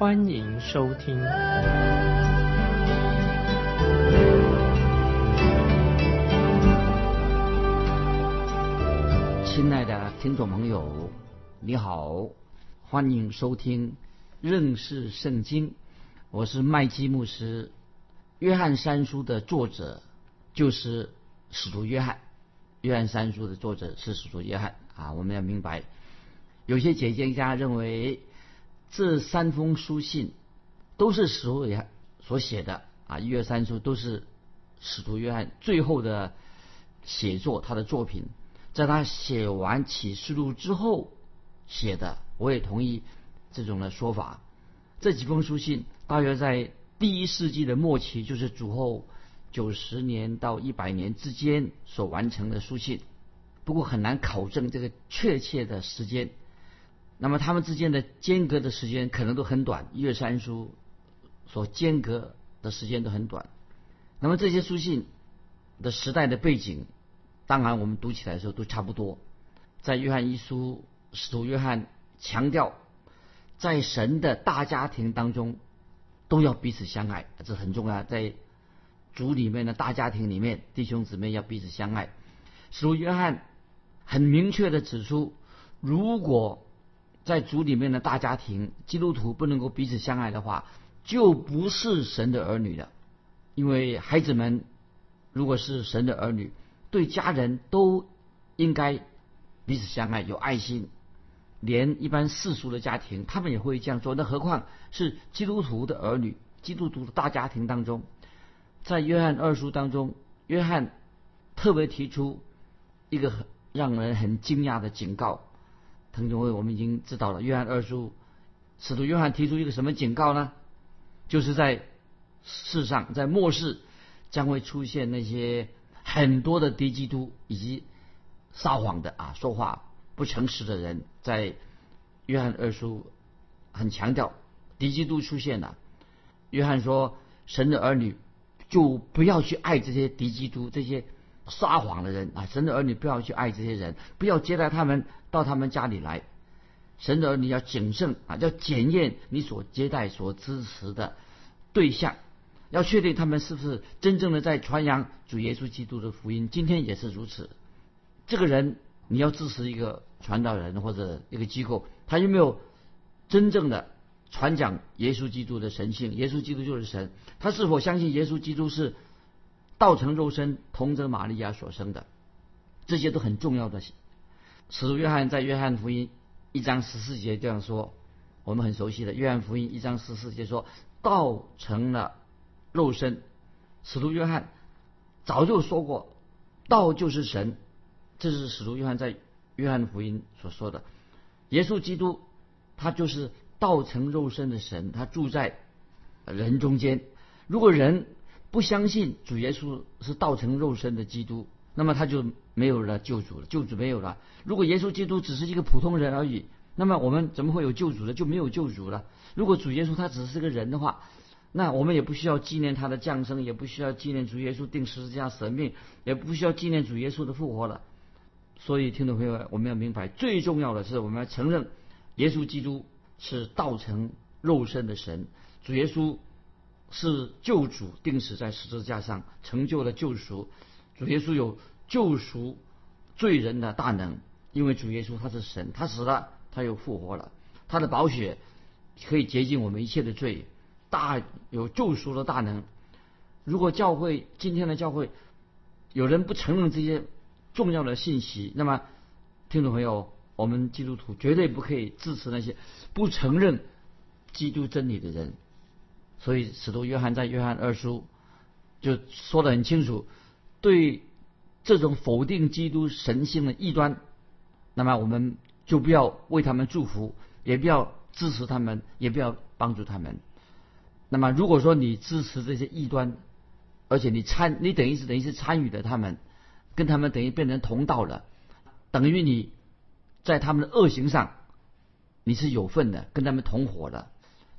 欢迎收听。亲爱的听众朋友，你好，欢迎收听认识圣经。我是麦基牧师。约翰三书的作者就是。使徒约翰，约翰三书的作者是使徒约翰啊！我们要明白，有些解经家认为这三封书信都是使徒约所写的啊，一、二、三书都是使徒约翰最后的写作，他的作品，在他写完启示录之后写的。我也同意这种的说法。这几封书信大约在第一世纪的末期，就是主后。九十年到一百年之间所完成的书信，不过很难考证这个确切的时间。那么他们之间的间隔的时间可能都很短，一二三书所间隔的时间都很短。那么这些书信的时代的背景，当然我们读起来的时候都差不多。在约翰一书，使徒约翰强调，在神的大家庭当中都要彼此相爱，这很重要。在族里面的大家庭里面，弟兄姊妹要彼此相爱。使徒约翰很明确的指出，如果在族里面的大家庭，基督徒不能够彼此相爱的话，就不是神的儿女了。因为孩子们如果是神的儿女，对家人都应该彼此相爱，有爱心。连一般世俗的家庭，他们也会这样做。那何况是基督徒的儿女，基督徒的大家庭当中？在约翰二书当中，约翰特别提出一个很让人很惊讶的警告。同学们，我们已经知道了，约翰二书使徒约翰提出一个什么警告呢？就是在世上，在末世将会出现那些很多的敌基督以及撒谎的啊，说话不诚实的人。在约翰二书很强调敌基督出现了。约翰说，神的儿女。就不要去爱这些敌基督、这些撒谎的人啊！神的儿女不要去爱这些人，不要接待他们到他们家里来。神的儿女要谨慎啊，要检验你所接待、所支持的对象，要确定他们是不是真正的在传扬主耶稣基督的福音。今天也是如此。这个人你要支持一个传道人或者一个机构，他有没有真正的？传讲耶稣基督的神性，耶稣基督就是神。他是否相信耶稣基督是道成肉身、童贞玛利亚所生的？这些都很重要的。使徒约翰在约翰福音一章十四节这样说，我们很熟悉的。约翰福音一章十四节说：“道成了肉身。”使徒约翰早就说过：“道就是神。”这是使徒约翰在约翰福音所说的。耶稣基督他就是。道成肉身的神，他住在人中间。如果人不相信主耶稣是道成肉身的基督，那么他就没有了救主了，救主没有了。如果耶稣基督只是一个普通人而已，那么我们怎么会有救主呢？就没有救主了。如果主耶稣他只是个人的话，那我们也不需要纪念他的降生，也不需要纪念主耶稣定十字架舍命，也不需要纪念主耶稣的复活了。所以，听众朋友，我们要明白，最重要的是我们要承认耶稣基督。是道成肉身的神，主耶稣是救主，定死在十字架上，成就了救赎。主耶稣有救赎罪人的大能，因为主耶稣他是神，他死了，他又复活了，他的宝血可以洁净我们一切的罪，大有救赎的大能。如果教会今天的教会有人不承认这些重要的信息，那么听众朋友。我们基督徒绝对不可以支持那些不承认基督真理的人，所以使徒约翰在约翰二书就说得很清楚，对这种否定基督神性的异端，那么我们就不要为他们祝福，也不要支持他们，也不要帮助他们。那么如果说你支持这些异端，而且你参，你等于是等于是参与了他们，跟他们等于变成同道了，等于你在他们的恶行上你是有份的，跟他们同伙的。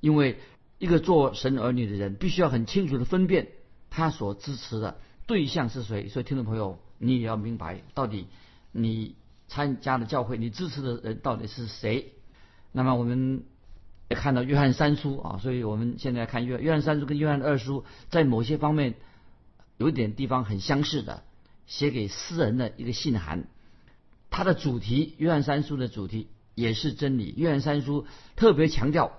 因为一个做神儿女的人，必须要很清楚的分辨他所支持的对象是谁。所以，听众朋友，你也要明白，到底你参加的教会，你支持的人到底是谁。那么，我们也看到约翰三书啊，所以我们现在看约约翰三书跟约翰二书，在某些方面有点地方很相似的，写给私人的一个信函。它的主题，约翰三书的主题也是真理。约翰三书特别强调。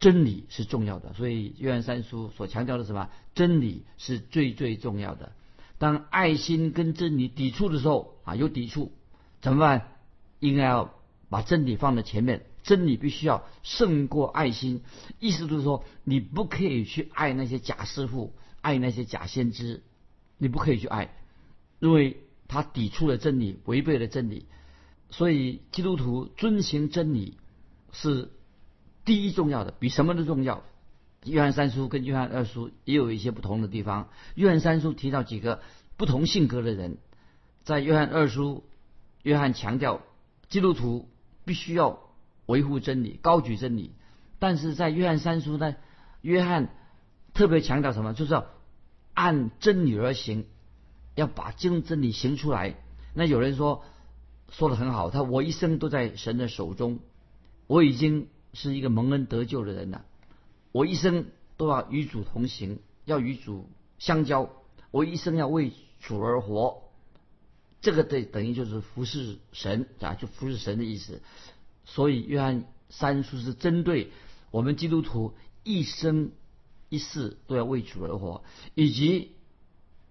真理是重要的，所以约翰三书所强调的什么？真理是最最重要的。当爱心跟真理抵触的时候啊，有抵触怎么办？应该要把真理放在前面，真理必须要胜过爱心。意思就是说，你不可以去爱那些假师傅，爱那些假先知，你不可以去爱，因为他抵触了真理，违背了真理。所以基督徒遵行真理是。第一重要的比什么都重要。约翰三书跟约翰二书也有一些不同的地方。约翰三书提到几个不同性格的人，在约翰二书，约翰强调基督徒必须要维护真理、高举真理。但是在约翰三书呢，约翰特别强调什么？就是要按真理而行，要把真真理行出来。那有人说说的很好，他我一生都在神的手中，我已经。是一个蒙恩得救的人了，我一生都要与主同行，要与主相交，我一生要为主而活，这个对等于就是服侍神啊，就服侍神的意思。所以约翰三书是针对我们基督徒一生一世都要为主而活，以及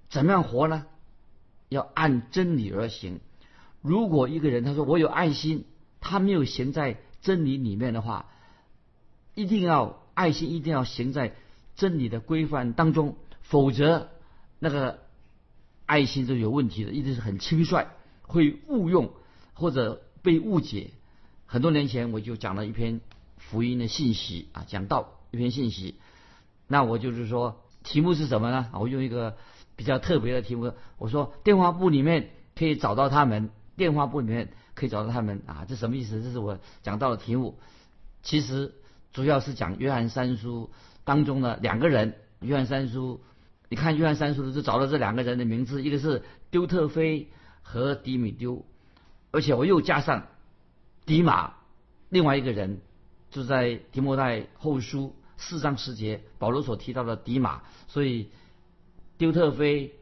怎么样活呢？要按真理而行。如果一个人他说我有爱心，他没有行在。真理里面的话，一定要爱心，一定要行在真理的规范当中，否则那个爱心就有问题的，一定是很轻率，会误用或者被误解。很多年前我就讲了一篇福音的信息啊，讲到一篇信息，那我就是说题目是什么呢？我用一个比较特别的题目，我说电话簿里面可以找到他们，电话簿里面。可以找到他们啊，这什么意思？这是我讲到的题目。其实主要是讲约翰三书当中的两个人。约翰三书，你看约翰三书的就找到这两个人的名字，一个是丢特菲和迪米丢，而且我又加上迪马，另外一个人就在提摩太后书四章十节保罗所提到的迪马，所以丢特菲、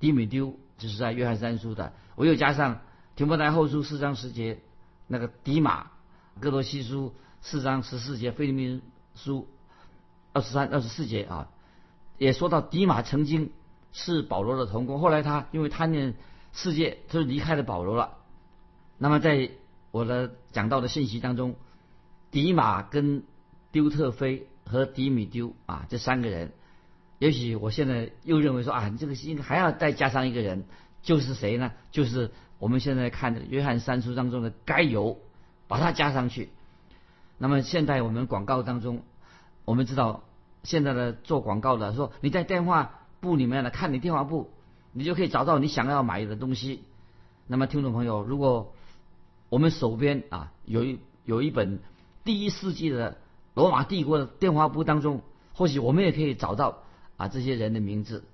迪米丢就是在约翰三书的，我又加上。提摩太后书四章十节，那个迪马，哥罗西书四章十四节，菲律宾书二十三、二十四节啊，也说到迪马曾经是保罗的同工，后来他因为贪念世界，他就离开了保罗了。那么在我的讲到的信息当中，迪马跟丢特菲和迪米丢啊这三个人，也许我现在又认为说啊，你这个应该还要再加上一个人，就是谁呢？就是。我们现在看的约翰三书当中的该有，把它加上去。那么现在我们广告当中，我们知道现在的做广告的说你在电话簿里面呢，看你电话簿，你就可以找到你想要买的东西。那么听众朋友，如果我们手边啊有一有一本第一世纪的罗马帝国的电话簿当中，或许我们也可以找到啊这些人的名字。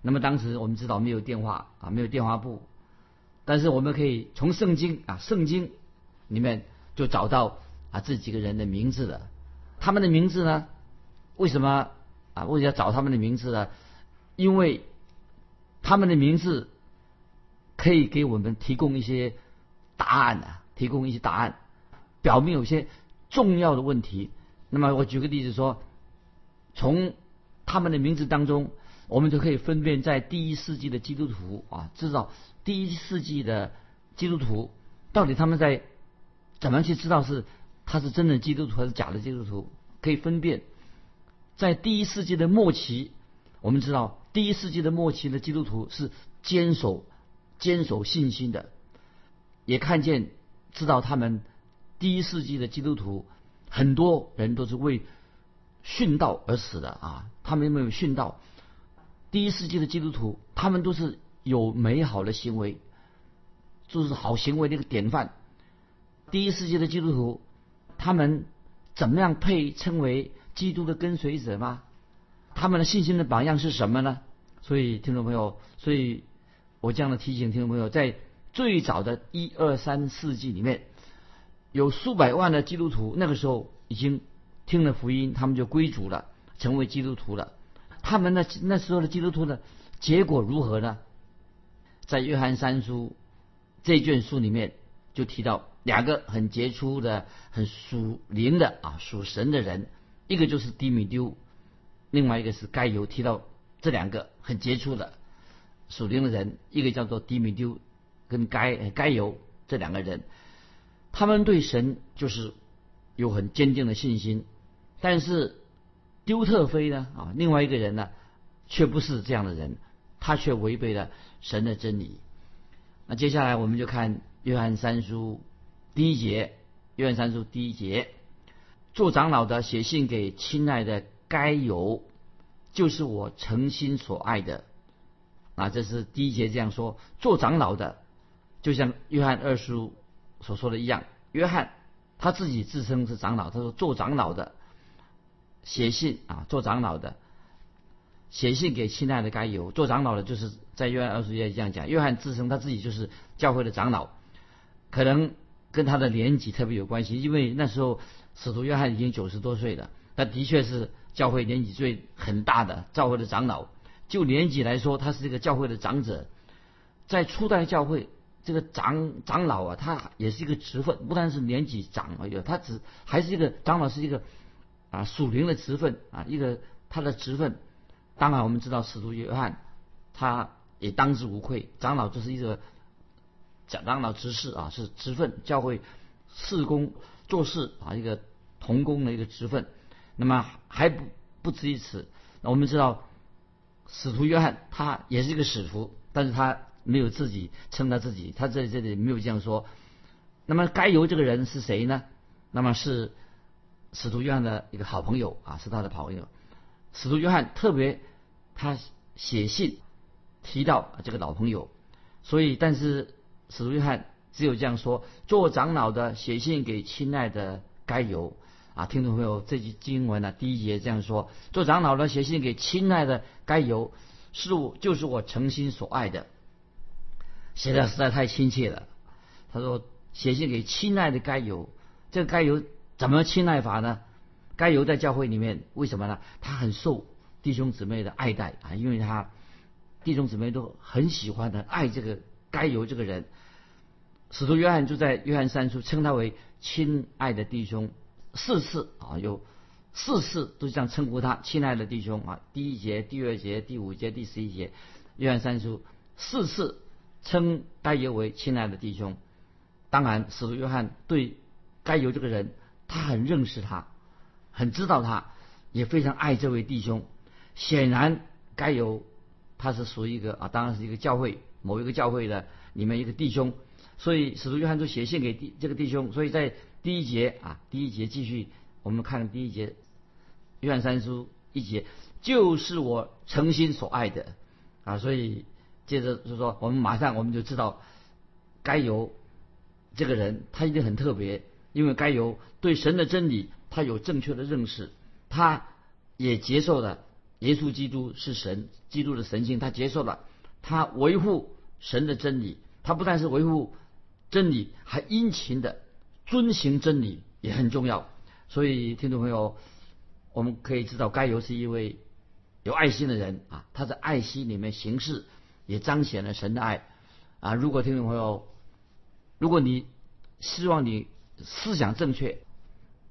那么当时我们知道没有电话啊，没有电话簿。但是我们可以从圣经啊，圣经里面就找到啊这几个人的名字的，他们的名字呢，为什么啊？为什么要找他们的名字呢？因为他们的名字可以给我们提供一些答案啊，提供一些答案，表明有些重要的问题。那么我举个例子说，从他们的名字当中，我们就可以分辨在第一世纪的基督徒啊，知道。第一世纪的基督徒，到底他们在怎么去知道是他是真的基督徒还是假的基督徒？可以分辨。在第一世纪的末期，我们知道第一世纪的末期的基督徒是坚守坚守信心的，也看见知道他们第一世纪的基督徒很多人都是为殉道而死的啊，他们没有殉道。第一世纪的基督徒，他们都是有美好的行为，就是好行为的一个典范。第一世纪的基督徒，他们怎么样配称为基督的跟随者吗？他们的信心的榜样是什么呢？所以，听众朋友，所以我这样的提醒听众朋友，在最早的一二三世纪里面，有数百万的基督徒，那个时候已经听了福音，他们就归主了，成为基督徒了。他们那那时候的基督徒的结果如何呢？在约翰三书这卷书里面就提到两个很杰出的、很属灵的啊属神的人，一个就是迪米丢，另外一个是该犹。提到这两个很杰出的属灵的人，一个叫做迪米丢，跟该该犹这两个人，他们对神就是有很坚定的信心，但是丢特菲呢啊，另外一个人呢，却不是这样的人，他却违背了神的真理。那接下来我们就看约翰三书第一节，约翰三书第一节，做长老的写信给亲爱的该犹。就是我诚心所爱的，啊，这是第一节这样说。做长老的，就像约翰二书所说的一样，约翰他自己自称是长老，他说做长老的写信啊，做长老的写信给亲爱的该犹。做长老的，就是在约翰二书也这样讲。约翰自称他自己就是教会的长老，可能跟他的年纪特别有关系，因为那时候使徒约翰已经九十多岁了，他的确是。教会年纪最很大的教会的长老，就年纪来说，他是一个教会的长者。在初代教会，这个长长老啊，他也是一个职分，不但是年纪长而已，他只还是一个长老，是一个啊属灵的职分啊，一个他的职分。当然，我们知道使徒约翰，他也当之无愧，长老就是一个长长老执事啊，是职分，教会事工做事啊，一个同工的一个职分。那么还不不止于此。那我们知道，使徒约翰他也是一个使徒，但是他没有自己称他自己，他在这里没有这样说。那么该由这个人是谁呢？那么是使徒约翰的一个好朋友啊，是他的朋友。使徒约翰特别他写信提到这个老朋友，所以但是使徒约翰只有这样说：做长老的写信给亲爱的该由。啊，听众朋友，这句经文呢，第一节这样说：做长老的写信给亲爱的该由，是我就是我诚心所爱的，写的实在太亲切了。他说写信给亲爱的该由，这个该由怎么亲爱法呢？该由在教会里面为什么呢？他很受弟兄姊妹的爱戴啊，因为他弟兄姊妹都很喜欢的爱这个该由这个人。使徒约翰就在约翰三书称他为亲爱的弟兄。四次啊，有四次都这样称呼他，亲爱的弟兄啊。第一节、第二节、第五节、第十一节，约翰三书四次称该由为亲爱的弟兄。当然，使徒约翰对该由这个人，他很认识他，很知道他，也非常爱这位弟兄。显然，该由他是属于一个啊，当然是一个教会某一个教会的里面一个弟兄，所以使徒约翰就写信给弟这个弟兄。所以在第一节啊，第一节继续，我们看第一节，约翰三书一节，就是我诚心所爱的啊，所以接着就说，我们马上我们就知道，该由这个人他一定很特别，因为该由对神的真理他有正确的认识，他也接受了耶稣基督是神，基督的神性，他接受了，他维护神的真理，他不但是维护真理，还殷勤的。遵行真理也很重要，所以听众朋友，我们可以知道，该由是一位有爱心的人啊，他在爱心里面行事，也彰显了神的爱啊。如果听众朋友，如果你希望你思想正确，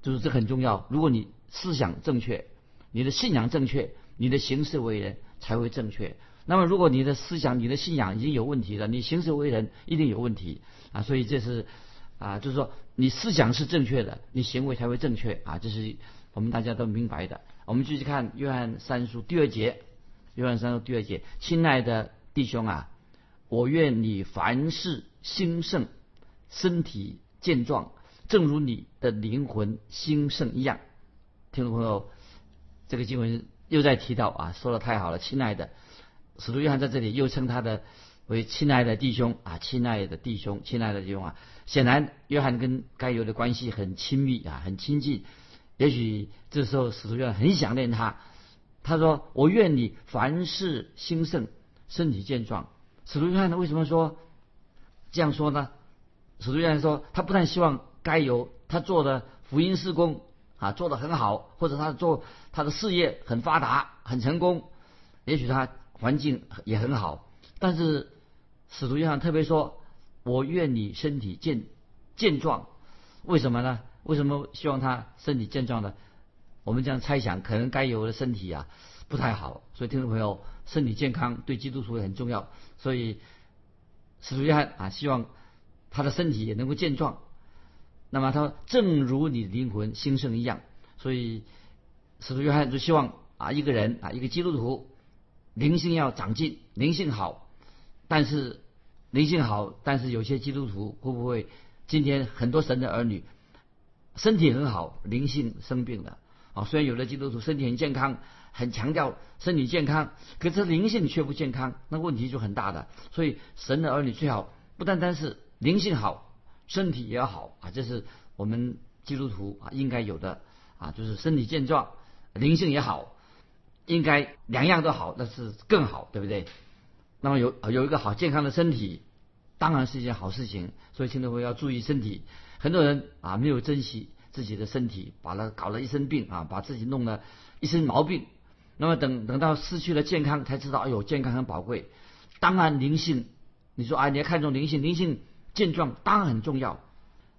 就是这很重要。如果你思想正确，你的信仰正确，你的行事为人才会正确。那么，如果你的思想、你的信仰已经有问题了，你行事为人一定有问题啊。所以这是。啊，就是说你思想是正确的，你行为才会正确啊，这是我们大家都明白的。我们继续看约翰三书第二节，约翰三书第二节，亲爱的弟兄啊，我愿你凡事兴盛，身体健壮，正如你的灵魂兴盛一样。听众朋友，这个经文又在提到啊，说的太好了，亲爱的，使徒约翰在这里又称他的为亲爱的弟兄啊，亲爱的弟兄，亲爱的弟兄啊。显然，约翰跟该犹的关系很亲密啊，很亲近。也许这时候使徒约翰很想念他，他说：“我愿你凡事兴盛，身体健壮。”使徒约翰为什么说这样说呢？使徒约翰说，他不但希望该犹他做的福音事工啊做得很好，或者他做他的事业很发达、很成功，也许他环境也很好，但是使徒约翰特别说。我愿你身体健健壮，为什么呢？为什么希望他身体健壮呢？我们这样猜想，可能该有的身体啊不太好，所以听众朋友，身体健康对基督徒也很重要。所以使徒约翰啊，希望他的身体也能够健壮。那么他，正如你灵魂兴盛一样，所以使徒约翰就希望啊，一个人啊，一个基督徒灵性要长进，灵性好，但是。灵性好，但是有些基督徒会不会今天很多神的儿女身体很好，灵性生病了啊？虽然有的基督徒身体很健康，很强调身体健康，可是灵性却不健康，那问题就很大的。所以神的儿女最好不单单是灵性好，身体也要好啊，这是我们基督徒啊应该有的啊，就是身体健壮，灵性也好，应该两样都好，那是更好，对不对？那么有有一个好健康的身体，当然是一件好事情。所以听众朋友要注意身体。很多人啊没有珍惜自己的身体，把它搞了一身病啊，把自己弄了一身毛病。那么等等到失去了健康，才知道哎呦健康很宝贵。当然灵性，你说啊你要看重灵性，灵性健壮当然很重要。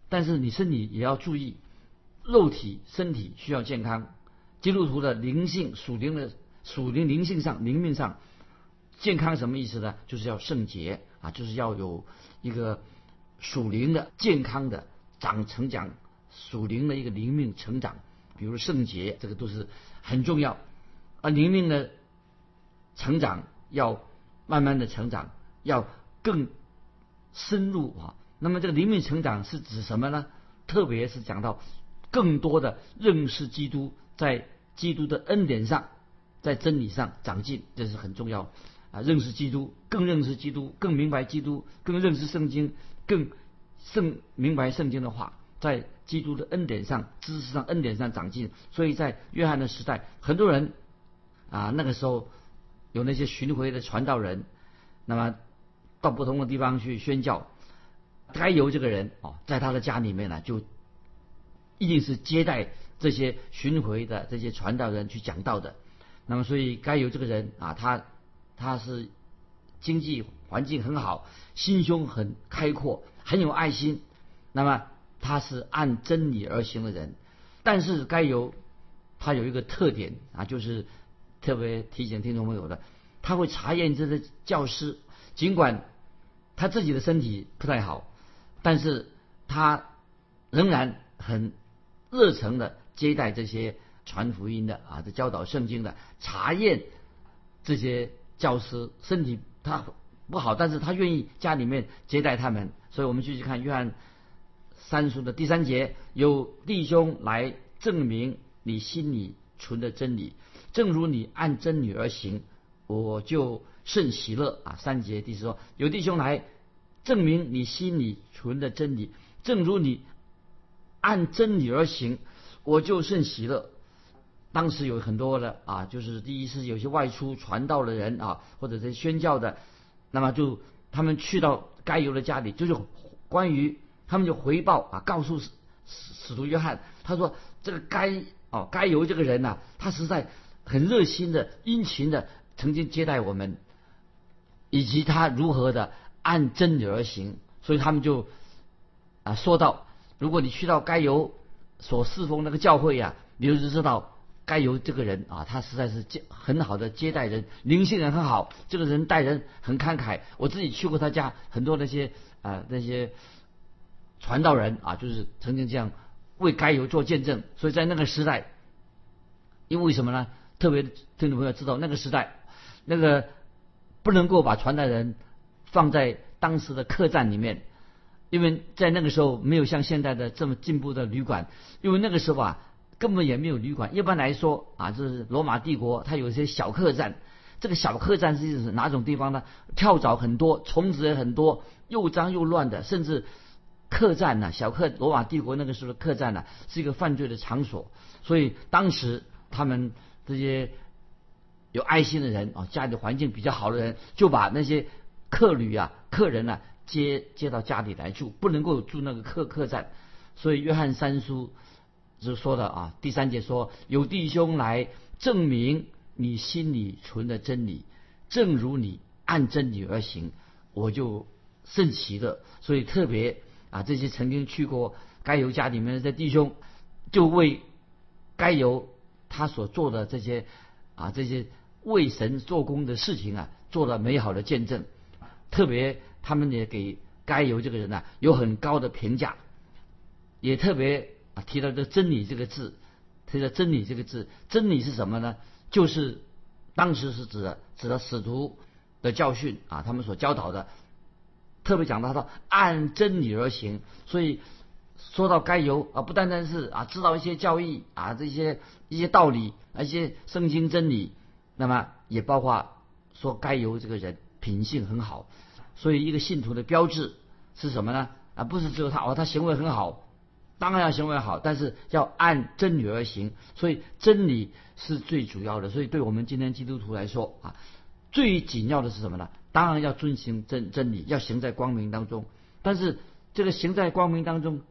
但是你身体也要注意，肉体身体需要健康。基督徒的灵性属灵的属灵灵性上灵命上。健康什么意思呢？就是要圣洁啊，就是要有一个属灵的健康的长成长，属灵的一个灵命成长。比如圣洁，这个都是很重要。而灵命的成长要慢慢的成长，要更深入啊。那么这个灵命成长是指什么呢？特别是讲到更多的认识基督，在基督的恩典上，在真理上长进，这是很重要。啊，认识基督，更认识基督，更明白基督，更认识圣经，更圣明白圣经的话，在基督的恩典上、知识上、恩典上长进。所以在约翰的时代，很多人啊，那个时候有那些巡回的传道人，那么到不同的地方去宣教，该由这个人哦，在他的家里面呢，就一定是接待这些巡回的这些传道人去讲道的。那么，所以该由这个人啊，他。他是经济环境很好，心胸很开阔，很有爱心。那么他是按真理而行的人，但是该由他有一个特点啊，就是特别提醒听众朋友的，他会查验这些教师，尽管他自己的身体不太好，但是他仍然很热诚的接待这些传福音的啊，这教导圣经的，查验这些。教师身体他不好，但是他愿意家里面接待他们，所以我们继续看约翰三书的第三节，有弟兄来证明你心里存的真理，正如你按真理而行，我就甚喜乐啊。三节第四说，有弟兄来证明你心里存的真理，正如你按真理而行，我就甚喜乐。当时有很多的啊，就是第一是有些外出传道的人啊，或者是宣教的，那么就他们去到该犹的家里，就是关于他们就回报啊，告诉使使徒约翰，他说这个该哦该犹这个人呐，他实在很热心的、殷勤的，曾经接待我们，以及他如何的按真理而行，所以他们就啊说到，如果你去到该犹所侍奉那个教会呀，你就知道。该由这个人啊，他实在是接很好的接待人，灵性人很好，这个人待人很慷慨。我自己去过他家，很多那些啊那些传道人啊，就是曾经这样为该由做见证。所以在那个时代，因为什么呢？特别听众朋友知道，那个时代那个不能够把传道人放在当时的客栈里面，因为在那个时候没有像现在的这么进步的旅馆，因为那个时候啊。根本也没有旅馆。一般来说啊，就是罗马帝国它有一些小客栈，这个小客栈是哪种地方呢？跳蚤很多，虫子也很多，又脏又乱的，甚至客栈呢，小客罗马帝国那个时候的客栈呢，是一个犯罪的场所。所以当时他们这些有爱心的人啊，家里环境比较好的人，就把那些客旅啊、客人呢接接到家里来住，不能够住那个客客栈。所以约翰三叔就说的啊，第三节说有弟兄来证明你心里存的真理，正如你按真理而行，我就甚奇的。所以特别啊，这些曾经去过该犹家里面的弟兄，就为该犹他所做的这些啊这些。为神做工的事情啊，做了美好的见证。特别他们也给该由这个人呢有很高的评价，也特别啊提到这真理这个字，提到真理这个字，真理是什么呢？就是当时是指的指的使徒的教训啊，他们所教导的。特别讲到他按真理而行，所以说到该由啊，不单单是啊知道一些教义啊这些一些道理，一些圣经真理。那么也包括说该由这个人品性很好，所以一个信徒的标志是什么呢？啊，不是只有他哦，他行为很好，当然要行为好，但是要按真理而行。所以真理是最主要的。所以对我们今天基督徒来说啊，最紧要的是什么呢？当然要遵循真真理，要行在光明当中。但是这个行在光明当中，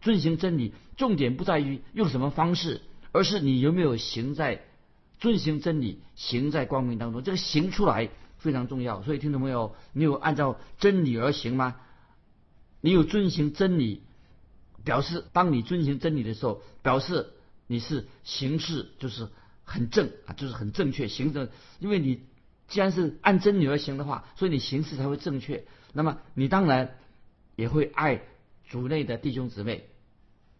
遵循真理，重点不在于用什么方式，而是你有没有行在。遵行真理，行在光明当中，这个行出来非常重要。所以，听众朋友，你有按照真理而行吗？你有遵行真理，表示当你遵行真理的时候，表示你是行事就是很正啊，就是很正确，行的。因为你既然是按真理而行的话，所以你行事才会正确。那么，你当然也会爱主内的弟兄姊妹。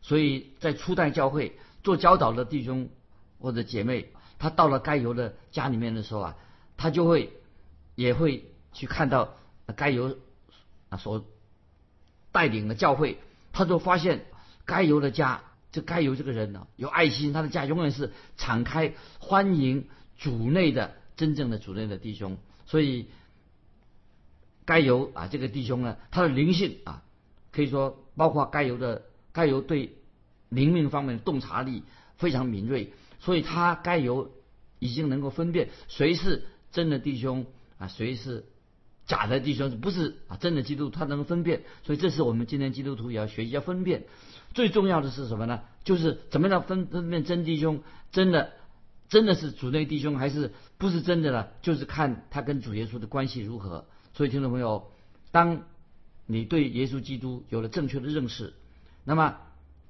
所以在初代教会做教导的弟兄或者姐妹。他到了该犹的家里面的时候啊，他就会也会去看到该犹啊所带领的教会，他就发现该犹的家，这该犹这个人呢有爱心，他的家永远是敞开欢迎主内的真正的主内的弟兄，所以该犹啊这个弟兄呢，他的灵性啊可以说包括该犹的该犹对灵命方面的洞察力非常敏锐。所以他该有已经能够分辨谁是真的弟兄啊，谁是假的弟兄，不是啊真的基督徒，他能分辨。所以这是我们今天基督徒也要学习要分辨。最重要的是什么呢？就是怎么样分分辨真弟兄，真的真的是主内弟兄，还是不是真的呢？就是看他跟主耶稣的关系如何。所以听众朋友，当你对耶稣基督有了正确的认识，那么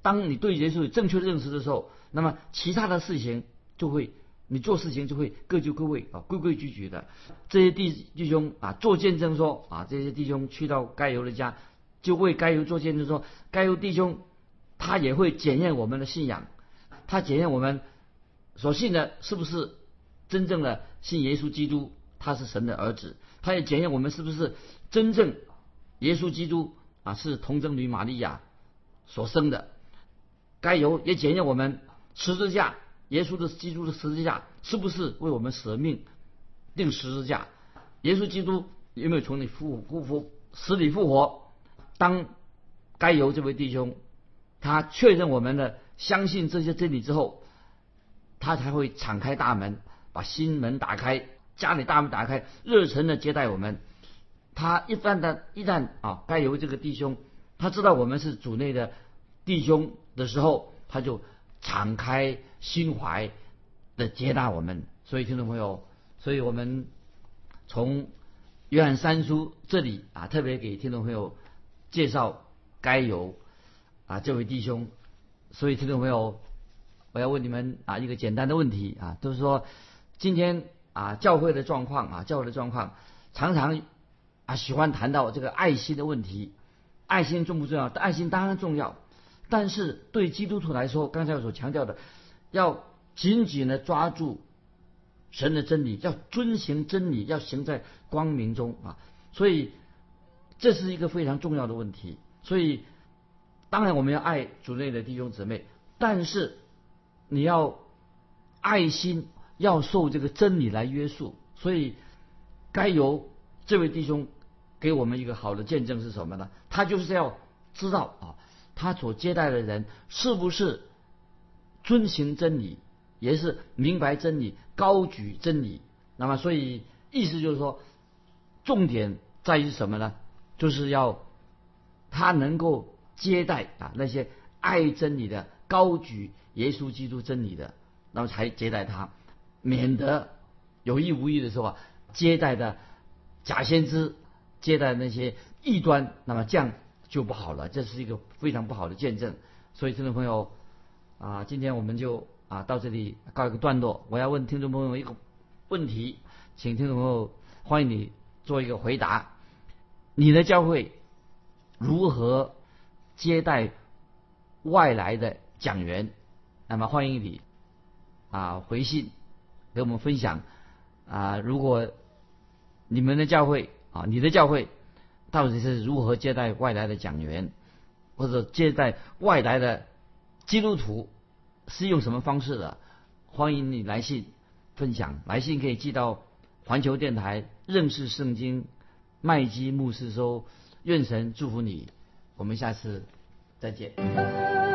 当你对耶稣有正确的认识的时候，那么其他的事情就会，你做事情就会各就各位啊，规规矩矩的。这些弟弟兄啊，做见证说啊，这些弟兄去到该犹的家，就为该犹做见证说，该犹弟兄他也会检验我们的信仰，他检验我们所信的是不是真正的信耶稣基督，他是神的儿子，他也检验我们是不是真正耶稣基督啊是童贞女玛利亚所生的，该犹也检验我们。十字架，耶稣的基督的十字架是不是为我们舍命定十字架？耶稣基督有没有从你复复复死里复活？当该由这位弟兄他确认我们的相信这些真理之后，他才会敞开大门，把心门打开，家里大门打开，热诚的接待我们。他一旦的一旦啊，该由这个弟兄他知道我们是主内的弟兄的时候，他就。敞开心怀的接纳我们，所以听众朋友，所以我们从约翰三书这里啊，特别给听众朋友介绍该有啊这位弟兄。所以听众朋友，我要问你们啊一个简单的问题啊，就是说今天啊教会的状况啊教会的状况，常常啊喜欢谈到这个爱心的问题，爱心重不重要？爱心当然重要。但是对基督徒来说，刚才我所强调的，要紧紧的抓住神的真理，要遵行真理，要行在光明中啊！所以这是一个非常重要的问题。所以当然我们要爱主内的弟兄姊妹，但是你要爱心，要受这个真理来约束。所以，该由这位弟兄给我们一个好的见证是什么呢？他就是要知道啊，他所接待的人是不是遵循真理，也是明白真理、高举真理。那么，所以意思就是说，重点在于什么呢？就是要他能够接待啊那些爱真理的、高举耶稣基督真理的，那么才接待他，免得。有意无意的时候啊，接待的假先知，接待那些异端，那么这样就不好了，这是一个非常不好的见证。所以，听众朋友啊，今天我们就啊到这里告一个段落。我要问听众朋友一个问题，请听众朋友欢迎你做一个回答：你的教会如何接待外来的讲员？那么欢迎你啊回信给我们分享。啊，如果你们的教会啊，你的教会到底是如何接待外来的讲员，或者接待外来的基督徒，是用什么方式的？欢迎你来信分享，来信可以寄到环球电台认识圣经麦基牧师收。愿神祝福你，我们下次再见。